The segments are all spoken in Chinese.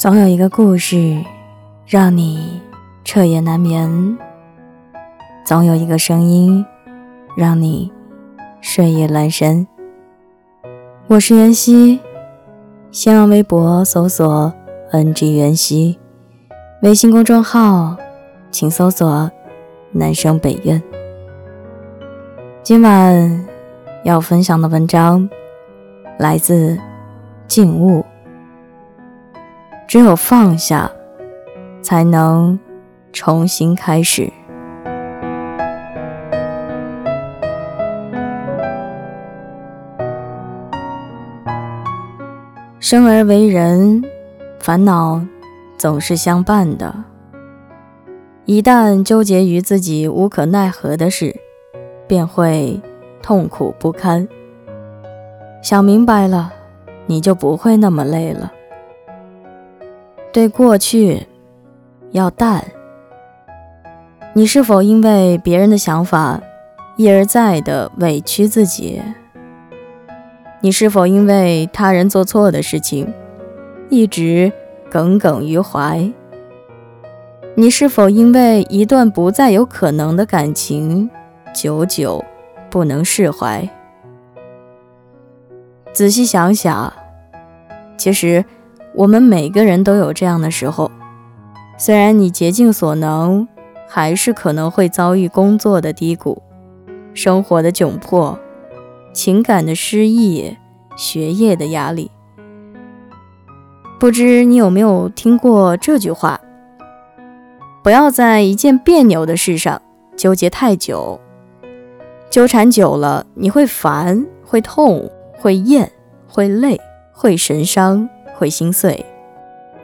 总有一个故事让你彻夜难眠，总有一个声音让你睡意阑珊。我是袁熙，新浪微博搜索 “ng 袁熙”，微信公众号请搜索“南生北苑”。今晚要分享的文章来自静物。只有放下，才能重新开始。生而为人，烦恼总是相伴的。一旦纠结于自己无可奈何的事，便会痛苦不堪。想明白了，你就不会那么累了。对过去要淡。你是否因为别人的想法一而再的委屈自己？你是否因为他人做错的事情一直耿耿于怀？你是否因为一段不再有可能的感情久久不能释怀？仔细想想，其实。我们每个人都有这样的时候，虽然你竭尽所能，还是可能会遭遇工作的低谷、生活的窘迫、情感的失意、学业的压力。不知你有没有听过这句话：不要在一件别扭的事上纠结太久，纠缠久了你会烦、会痛、会厌、会累、会神伤。会心碎，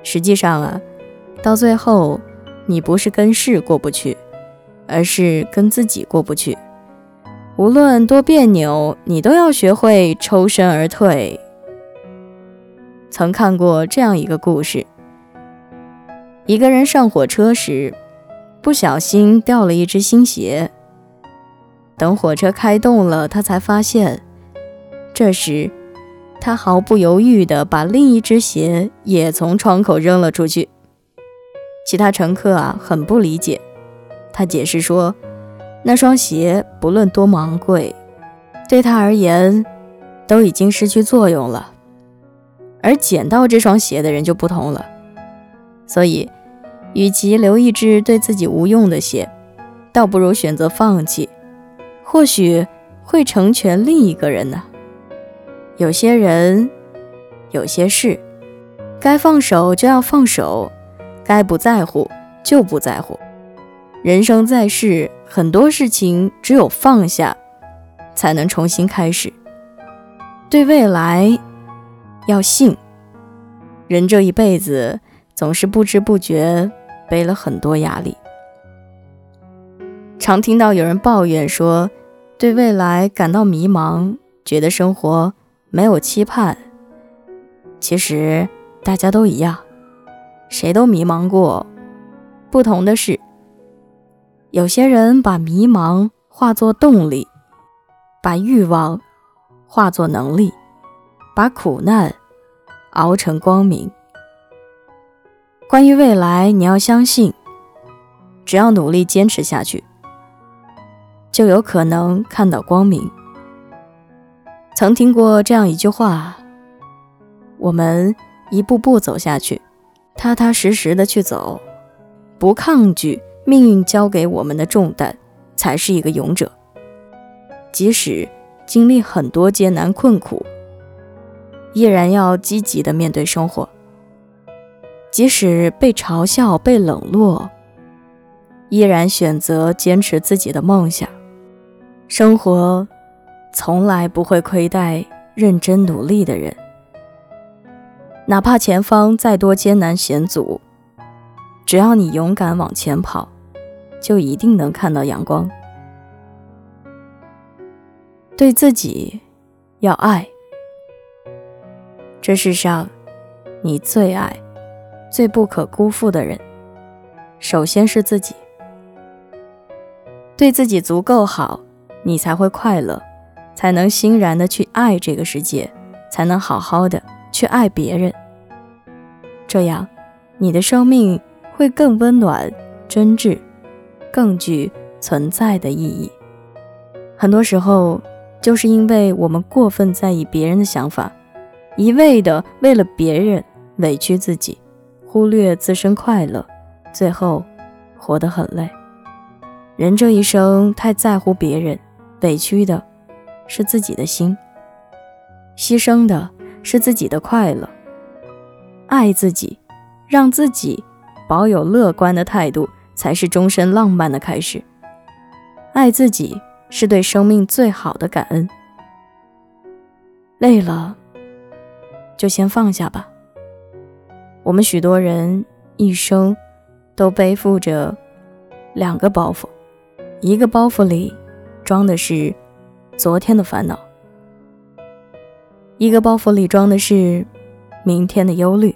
实际上啊，到最后，你不是跟事过不去，而是跟自己过不去。无论多别扭，你都要学会抽身而退。曾看过这样一个故事：一个人上火车时，不小心掉了一只新鞋。等火车开动了，他才发现，这时。他毫不犹豫地把另一只鞋也从窗口扔了出去。其他乘客啊很不理解，他解释说，那双鞋不论多么昂贵，对他而言都已经失去作用了。而捡到这双鞋的人就不同了，所以，与其留一只对自己无用的鞋，倒不如选择放弃，或许会成全另一个人呢。有些人，有些事，该放手就要放手，该不在乎就不在乎。人生在世，很多事情只有放下，才能重新开始。对未来要信。人这一辈子，总是不知不觉背了很多压力。常听到有人抱怨说，对未来感到迷茫，觉得生活。没有期盼，其实大家都一样，谁都迷茫过。不同的是，有些人把迷茫化作动力，把欲望化作能力，把苦难熬成光明。关于未来，你要相信，只要努力坚持下去，就有可能看到光明。曾听过这样一句话：我们一步步走下去，踏踏实实的去走，不抗拒命运交给我们的重担，才是一个勇者。即使经历很多艰难困苦，依然要积极的面对生活；即使被嘲笑、被冷落，依然选择坚持自己的梦想。生活。从来不会亏待认真努力的人，哪怕前方再多艰难险阻，只要你勇敢往前跑，就一定能看到阳光。对自己要爱，这世上你最爱、最不可辜负的人，首先是自己。对自己足够好，你才会快乐。才能欣然的去爱这个世界，才能好好的去爱别人，这样你的生命会更温暖、真挚，更具存在的意义。很多时候，就是因为我们过分在意别人的想法，一味的为了别人委屈自己，忽略自身快乐，最后活得很累。人这一生太在乎别人，委屈的是自己的心，牺牲的是自己的快乐。爱自己，让自己保有乐观的态度，才是终身浪漫的开始。爱自己。是对生命最好的感恩。累了，就先放下吧。我们许多人一生都背负着两个包袱，一个包袱里装的是昨天的烦恼，一个包袱里装的是明天的忧虑。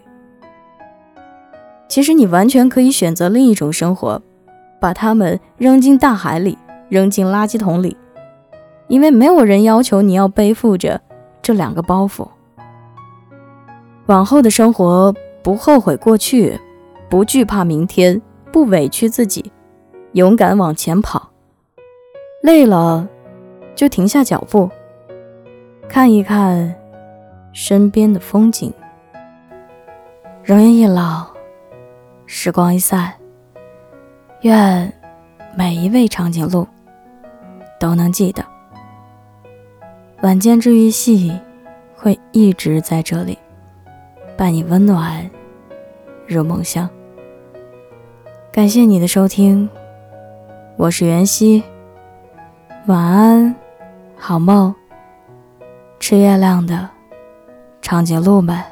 其实你完全可以选择另一种生活，把它们扔进大海里。扔进垃圾桶里，因为没有人要求你要背负着这两个包袱。往后的生活，不后悔过去，不惧怕明天，不委屈自己，勇敢往前跑。累了，就停下脚步，看一看身边的风景。容颜一老，时光一散，愿每一位长颈鹿。都能记得，晚间治愈系会一直在这里，伴你温暖入梦乡。感谢你的收听，我是袁熙，晚安，好梦，吃月亮的长颈鹿们。